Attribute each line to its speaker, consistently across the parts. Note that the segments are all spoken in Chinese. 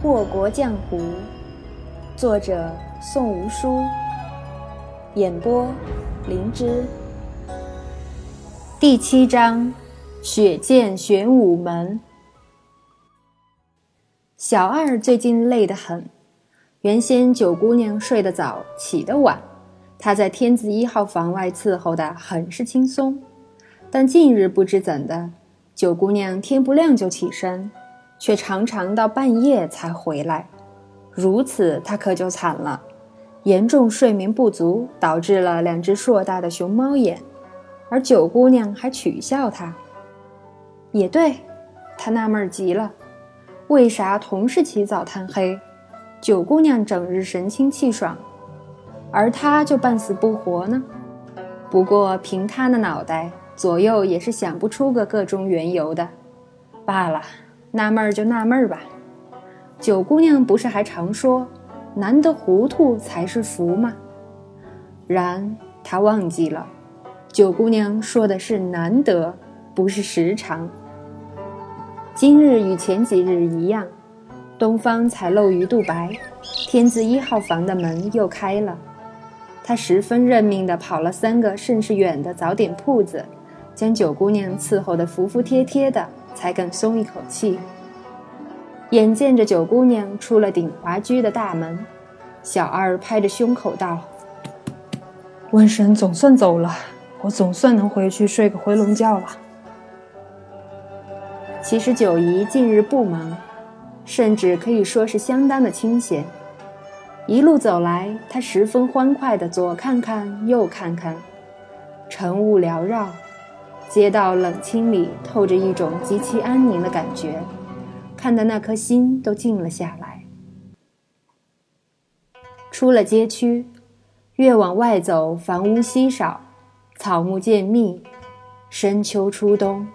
Speaker 1: 祸国浆糊，作者宋无书，演播灵芝。第七章：血溅玄武门。小二最近累得很，原先九姑娘睡得早，起得晚，她在天子一号房外伺候的很是轻松。但近日不知怎的，九姑娘天不亮就起身。却常常到半夜才回来，如此他可就惨了，严重睡眠不足导致了两只硕大的熊猫眼，而九姑娘还取笑他。也对，他纳闷极了，为啥同是起早贪黑，九姑娘整日神清气爽，而他就半死不活呢？不过凭他的脑袋，左右也是想不出个个中缘由的，罢了。纳闷儿就纳闷儿吧，九姑娘不是还常说“难得糊涂才是福”吗？然她忘记了，九姑娘说的是难得，不是时常。今日与前几日一样，东方才露鱼肚白，天字一号房的门又开了。他十分认命地跑了三个甚是远的早点铺子，将九姑娘伺候得服服帖帖的。才敢松一口气。眼见着九姑娘出了鼎华居的大门，小二拍着胸口道：“
Speaker 2: 瘟神总算走了，我总算能回去睡个回笼觉了。”
Speaker 1: 其实九姨近日不忙，甚至可以说是相当的清闲。一路走来，她十分欢快的左看看右看看，晨雾缭绕。街道冷清里透着一种极其安宁的感觉，看得那颗心都静了下来。出了街区，越往外走，房屋稀少，草木渐密。深秋初冬，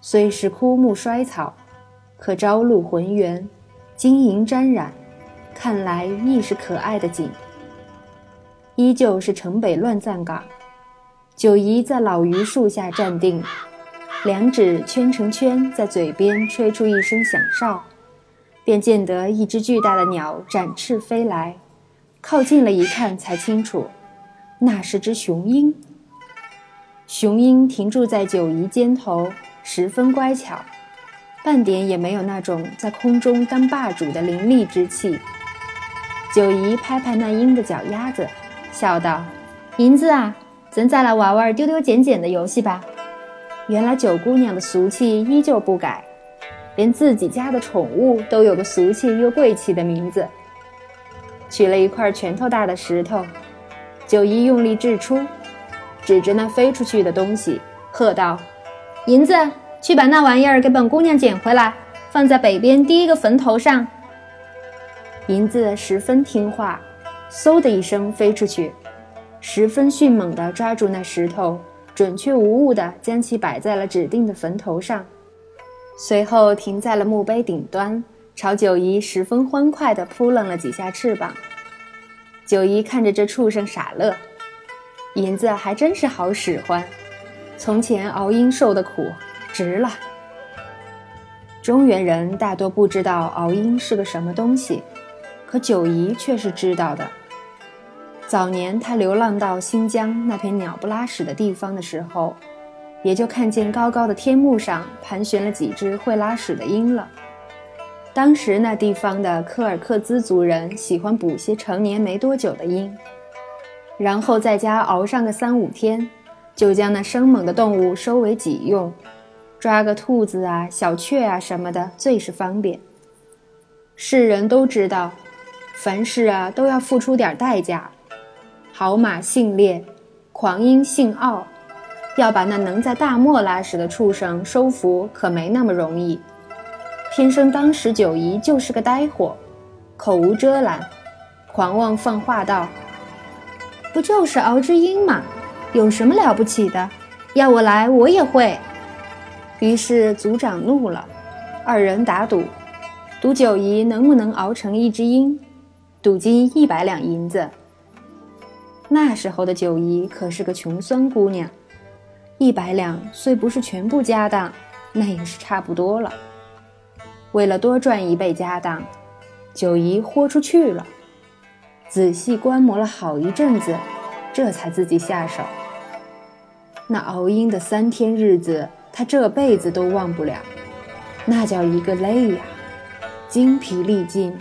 Speaker 1: 虽是枯木衰草，可朝露浑圆，晶莹沾染，看来亦是可爱的景。依旧是城北乱葬岗。九姨在老榆树下站定，两指圈成圈，在嘴边吹出一声响哨，便见得一只巨大的鸟展翅飞来。靠近了一看，才清楚，那是只雄鹰。雄鹰停住在九姨肩头，十分乖巧，半点也没有那种在空中当霸主的凌厉之气。九姨拍拍那鹰的脚丫子，笑道：“银子啊。”咱再来玩玩丢丢捡捡的游戏吧。原来九姑娘的俗气依旧不改，连自己家的宠物都有个俗气又贵气的名字。取了一块拳头大的石头，九姨用力掷出，指着那飞出去的东西，喝道：“银子，去把那玩意儿给本姑娘捡回来，放在北边第一个坟头上。”银子十分听话，嗖的一声飞出去。十分迅猛地抓住那石头，准确无误地将其摆在了指定的坟头上，随后停在了墓碑顶端，朝九姨十分欢快地扑棱了几下翅膀。九姨看着这畜生傻乐，银子还真是好使唤，从前熬鹰受的苦值了。中原人大多不知道熬鹰是个什么东西，可九姨却是知道的。早年他流浪到新疆那片鸟不拉屎的地方的时候，也就看见高高的天幕上盘旋了几只会拉屎的鹰了。当时那地方的柯尔克孜族人喜欢捕些成年没多久的鹰，然后在家熬上个三五天，就将那生猛的动物收为己用，抓个兔子啊、小雀啊什么的最是方便。世人都知道，凡事啊都要付出点代价。好马性烈，狂鹰性傲，要把那能在大漠拉屎的畜生收服，可没那么容易。偏生当时九姨就是个呆货，口无遮拦，狂妄放话道：“不就是熬只鹰吗？有什么了不起的？要我来，我也会。”于是族长怒了，二人打赌，赌九姨能不能熬成一只鹰，赌金一百两银子。那时候的九姨可是个穷酸姑娘，一百两虽不是全部家当，那也是差不多了。为了多赚一倍家当，九姨豁出去了。仔细观摩了好一阵子，这才自己下手。那熬鹰的三天日子，他这辈子都忘不了，那叫一个累呀，精疲力尽，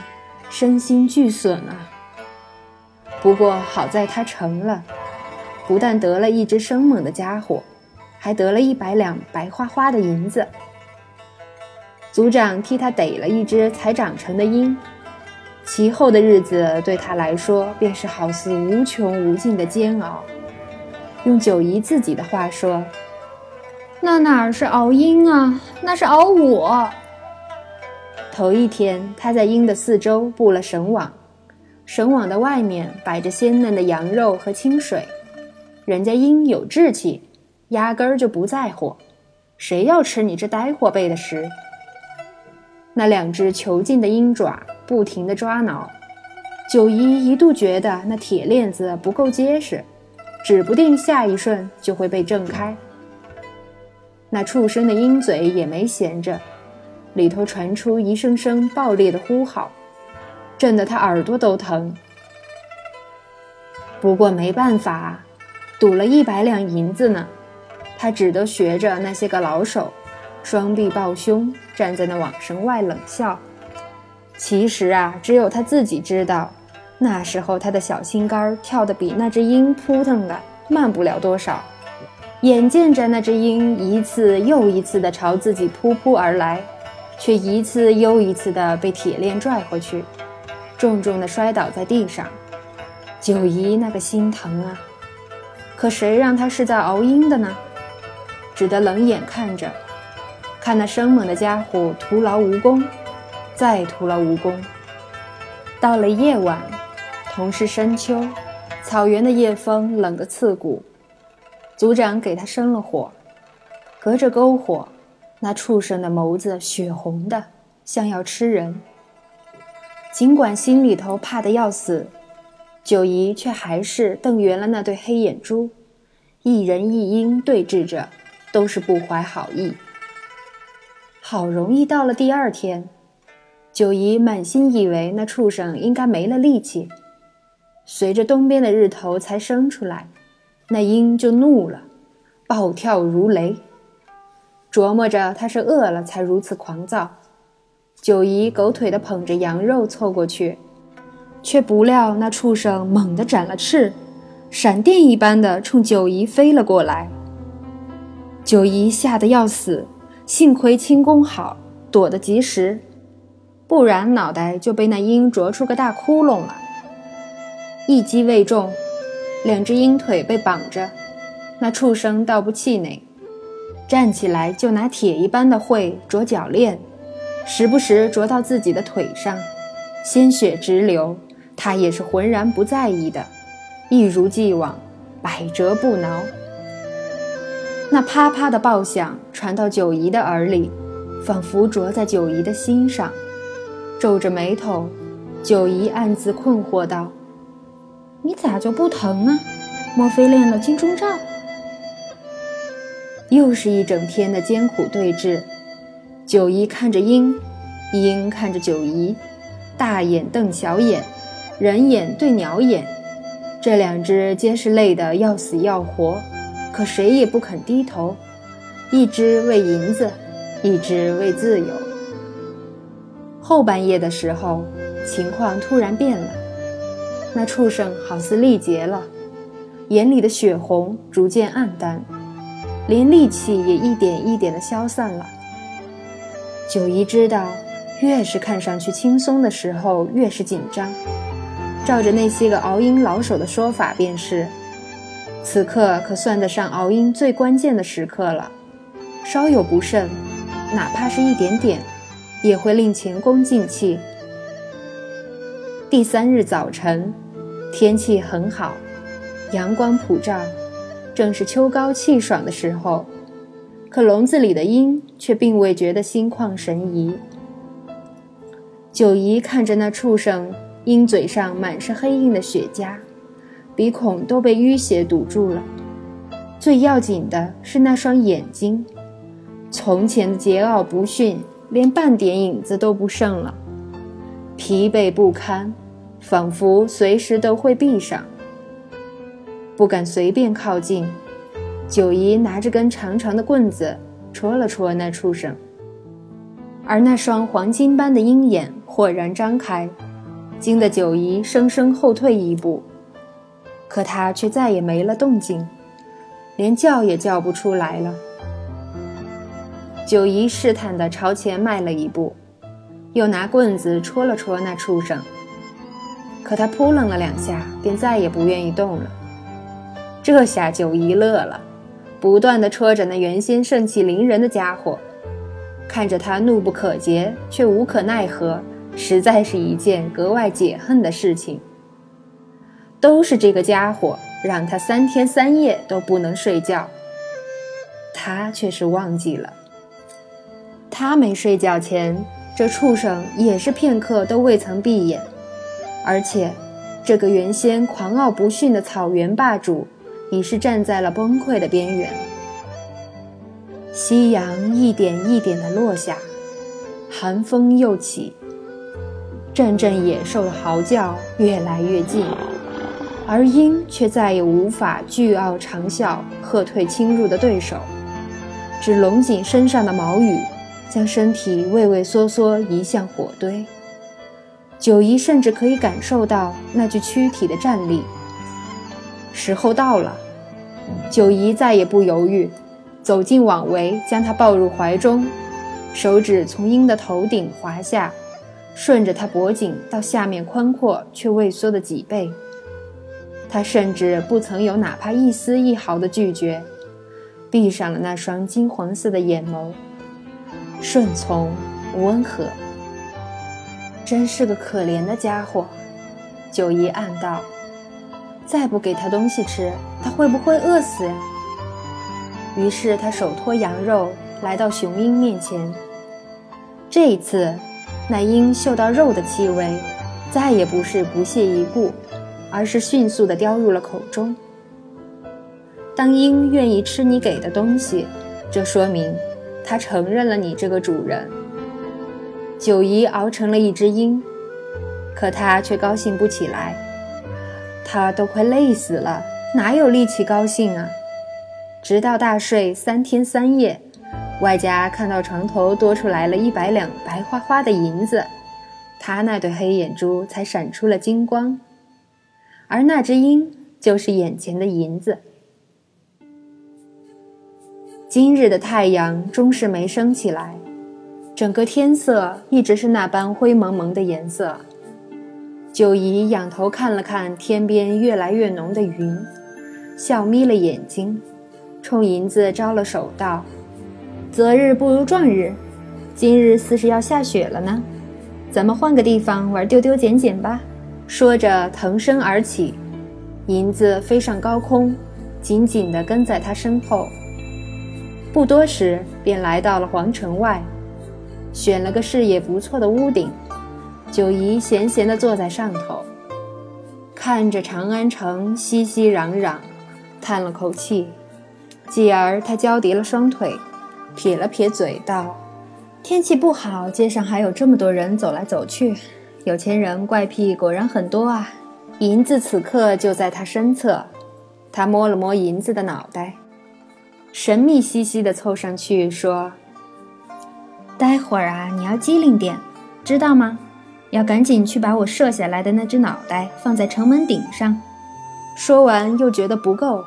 Speaker 1: 身心俱损啊。不过好在他成了，不但得了一只生猛的家伙，还得了一百两白花花的银子。族长替他逮了一只才长成的鹰，其后的日子对他来说便是好似无穷无尽的煎熬。用九姨自己的话说：“
Speaker 2: 那哪是熬鹰啊，那是熬我。”
Speaker 1: 头一天，他在鹰的四周布了绳网，绳网的外面摆着鲜嫩的羊肉和清水。人家鹰有志气，压根儿就不在乎，谁要吃你这呆货背的食？那两只囚禁的鹰爪不停地抓挠，九姨一度觉得那铁链子不够结实。指不定下一瞬就会被挣开。那畜生的鹰嘴也没闲着，里头传出一声声爆裂的呼号，震得他耳朵都疼。不过没办法，赌了一百两银子呢，他只得学着那些个老手，双臂抱胸，站在那网绳外冷笑。其实啊，只有他自己知道。那时候，他的小心肝跳得比那只鹰扑腾的慢不了多少。眼见着那只鹰一次又一次地朝自己扑扑而来，却一次又一次地被铁链拽回去，重重地摔倒在地上。九姨那个心疼啊！可谁让他是在熬鹰的呢？只得冷眼看着，看那生猛的家伙徒劳无功，再徒劳无功。到了夜晚。同是深秋，草原的夜风冷得刺骨。族长给他生了火，隔着篝火，那畜生的眸子血红的，像要吃人。尽管心里头怕得要死，九姨却还是瞪圆了那对黑眼珠，一人一鹰对峙着，都是不怀好意。好容易到了第二天，九姨满心以为那畜生应该没了力气。随着东边的日头才升出来，那鹰就怒了，暴跳如雷。琢磨着他是饿了才如此狂躁，九姨狗腿地捧着羊肉凑过去，却不料那畜生猛地展了翅，闪电一般的冲九姨飞了过来。九姨吓得要死，幸亏轻功好，躲得及时，不然脑袋就被那鹰啄出个大窟窿了。一击未中，两只鹰腿被绑着，那畜生倒不气馁，站起来就拿铁一般的喙啄脚链，时不时啄到自己的腿上，鲜血直流，他也是浑然不在意的，一如既往，百折不挠。那啪啪的爆响传到九姨的耳里，仿佛啄在九姨的心上，皱着眉头，九姨暗自困惑道。你咋就不疼呢？莫非练了金钟罩？又是一整天的艰苦对峙。九姨看着鹰，鹰看着九姨，大眼瞪小眼，人眼对鸟眼，这两只皆是累得要死要活，可谁也不肯低头。一只为银子，一只为自由。后半夜的时候，情况突然变了。那畜生好似力竭了，眼里的血红逐渐暗淡，连力气也一点一点的消散了。九姨知道，越是看上去轻松的时候，越是紧张。照着那些个熬鹰老手的说法，便是此刻可算得上熬鹰最关键的时刻了。稍有不慎，哪怕是一点点，也会令前功尽弃。第三日早晨，天气很好，阳光普照，正是秋高气爽的时候。可笼子里的鹰却并未觉得心旷神怡。九姨看着那畜生，鹰嘴上满是黑印的血痂，鼻孔都被淤血堵住了。最要紧的是那双眼睛，从前的桀骜不驯，连半点影子都不剩了。疲惫不堪，仿佛随时都会闭上，不敢随便靠近。九姨拿着根长长的棍子戳了戳那畜生，而那双黄金般的鹰眼豁然张开，惊得九姨生生后退一步。可他却再也没了动静，连叫也叫不出来了。九姨试探地朝前迈了一步，又拿棍子戳了戳那畜生。可他扑棱了两下，便再也不愿意动了。这下九姨乐了，不断的戳着那原先盛气凌人的家伙，看着他怒不可遏却无可奈何，实在是一件格外解恨的事情。都是这个家伙让他三天三夜都不能睡觉，他却是忘记了。他没睡觉前，这畜生也是片刻都未曾闭眼，而且，这个原先狂傲不驯的草原霸主，已是站在了崩溃的边缘。夕阳一点一点的落下，寒风又起，阵阵野兽的嚎叫越来越近。而鹰却再也无法倨傲长啸，喝退侵入的对手，只拢紧身上的毛羽，将身体畏畏缩缩移向火堆。九姨甚至可以感受到那具躯体的战力。时候到了，九姨再也不犹豫，走进网围，将他抱入怀中，手指从鹰的头顶滑下，顺着他脖颈到下面宽阔却畏缩的脊背。他甚至不曾有哪怕一丝一毫的拒绝，闭上了那双金黄色的眼眸，顺从温和，真是个可怜的家伙。九姨暗道：“再不给他东西吃，他会不会饿死呀？”于是他手托羊肉来到雄鹰面前。这一次，那鹰嗅到肉的气味，再也不是不屑一顾。而是迅速地叼入了口中。当鹰愿意吃你给的东西，这说明它承认了你这个主人。九姨熬成了一只鹰，可它却高兴不起来。他都快累死了，哪有力气高兴啊？直到大睡三天三夜，外加看到床头多出来了一百两白花花的银子，他那对黑眼珠才闪出了金光。而那只鹰就是眼前的银子。今日的太阳终是没升起来，整个天色一直是那般灰蒙蒙的颜色。九姨仰头看了看天边越来越浓的云，笑眯了眼睛，冲银子招了手道：“择日不如撞日，今日似是要下雪了呢，咱们换个地方玩丢丢捡捡吧。”说着，腾身而起，银子飞上高空，紧紧地跟在他身后。不多时，便来到了皇城外，选了个视野不错的屋顶，九姨闲闲地坐在上头，看着长安城熙熙攘攘，叹了口气，继而他交叠了双腿，撇了撇嘴道：“天气不好，街上还有这么多人走来走去。”有钱人怪癖果然很多啊！银子此刻就在他身侧，他摸了摸银子的脑袋，神秘兮兮地凑上去说：“待会儿啊，你要机灵点，知道吗？要赶紧去把我射下来的那只脑袋放在城门顶上。”说完又觉得不够，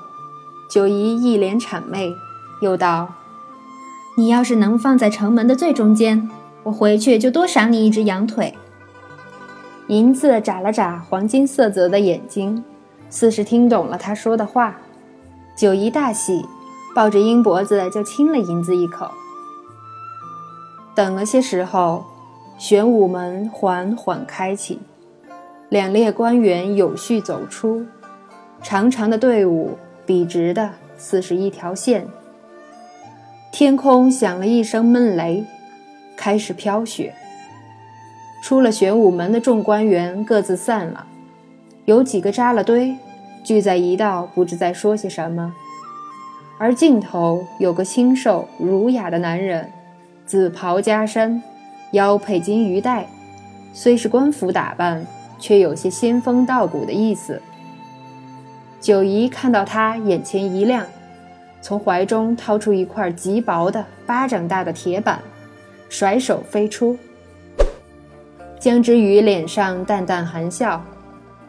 Speaker 1: 九姨一脸谄媚，又道：“你要是能放在城门的最中间，我回去就多赏你一只羊腿。”银子眨了眨黄金色泽的眼睛，似是听懂了他说的话。九姨大喜，抱着鹰脖子就亲了银子一口。等了些时候，玄武门缓缓开启，两列官员有序走出，长长的队伍笔直的似是一条线。天空响了一声闷雷，开始飘雪。出了玄武门的众官员各自散了，有几个扎了堆，聚在一道，不知在说些什么。而尽头有个清瘦儒雅的男人，紫袍加身，腰佩金鱼带，虽是官服打扮，却有些仙风道骨的意思。九姨看到他，眼前一亮，从怀中掏出一块极薄的巴掌大的铁板，甩手飞出。江之鱼脸上淡淡含笑，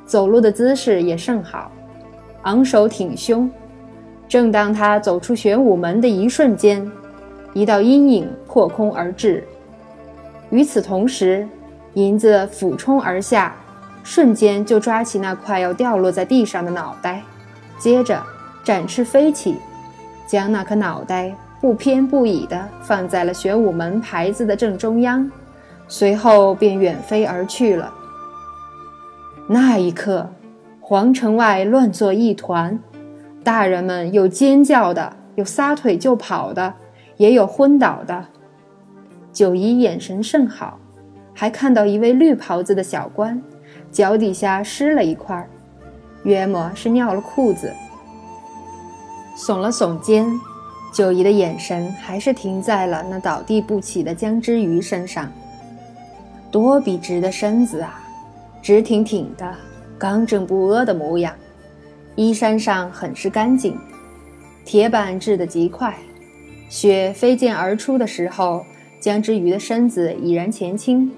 Speaker 1: 走路的姿势也甚好，昂首挺胸。正当他走出玄武门的一瞬间，一道阴影破空而至。与此同时，银子俯冲而下。瞬间就抓起那快要掉落在地上的脑袋，接着展翅飞起，将那颗脑袋不偏不倚地放在了玄武门牌子的正中央，随后便远飞而去了。那一刻，皇城外乱作一团，大人们有尖叫的，有撒腿就跑的，也有昏倒的。九姨眼神甚好，还看到一位绿袍子的小官。脚底下湿了一块，约莫是尿了裤子。耸了耸肩，九姨的眼神还是停在了那倒地不起的江之鱼身上。多笔直的身子啊，直挺挺的，刚正不阿的模样，衣衫上很是干净。铁板制得极快，雪飞溅而出的时候，江之鱼的身子已然前倾。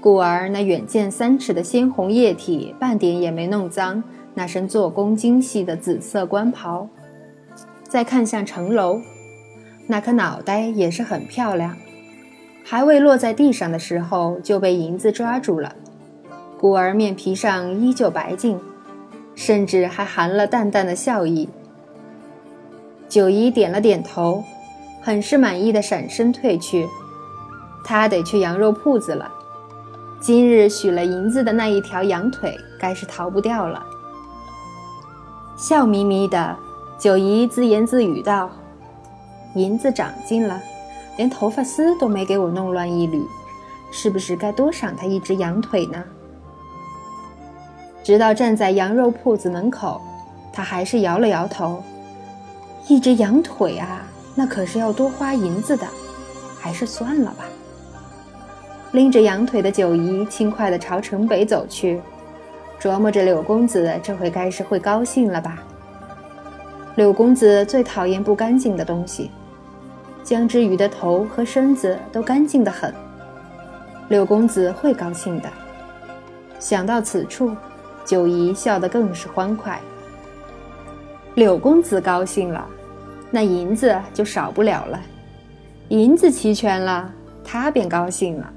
Speaker 1: 故而那远见三尺的鲜红液体，半点也没弄脏那身做工精细的紫色官袍。再看向城楼，那颗脑袋也是很漂亮，还未落在地上的时候就被银子抓住了。故而面皮上依旧白净，甚至还含了淡淡的笑意。九姨点了点头，很是满意的闪身退去。他得去羊肉铺子了。今日许了银子的那一条羊腿，该是逃不掉了。笑眯眯的九姨自言自语道：“银子长进了，连头发丝都没给我弄乱一缕，是不是该多赏他一只羊腿呢？”直到站在羊肉铺子门口，他还是摇了摇头：“一只羊腿啊，那可是要多花银子的，还是算了吧。”拎着羊腿的九姨轻快地朝城北走去，琢磨着柳公子这回该是会高兴了吧。柳公子最讨厌不干净的东西，江之鱼的头和身子都干净得很，柳公子会高兴的。想到此处，九姨笑得更是欢快。柳公子高兴了，那银子就少不了了，银子齐全了，他便高兴了。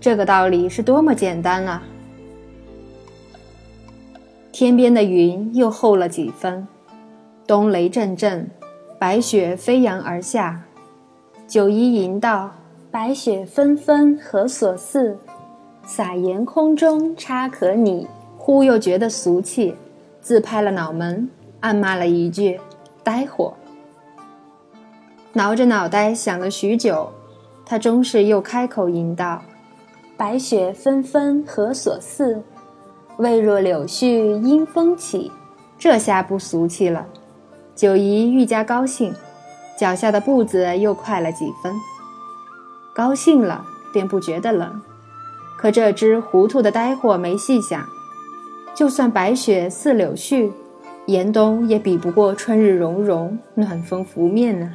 Speaker 1: 这个道理是多么简单啊！天边的云又厚了几分，冬雷阵阵，白雪飞扬而下。九姨吟道：“白雪纷纷何所似？撒盐空中差可拟。”忽又觉得俗气，自拍了脑门，暗骂了一句：“呆货。”挠着脑袋想了许久，他终是又开口吟道。白雪纷纷何所似？未若柳絮因风起。这下不俗气了。九姨愈加高兴，脚下的步子又快了几分。高兴了，便不觉得冷。可这只糊涂的呆货没细想，就算白雪似柳絮，严冬也比不过春日融融，暖风拂面呢。